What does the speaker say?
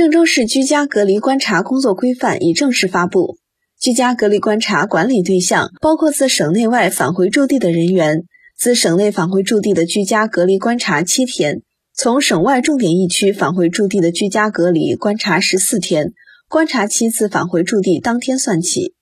郑州市居家隔离观察工作规范已正式发布。居家隔离观察管理对象包括自省内外返回驻地的人员自省内返回驻地的居家隔离观察七天从省外重点疫区返回驻地的居家隔离观察十四天观察期自返回驻地当天算起。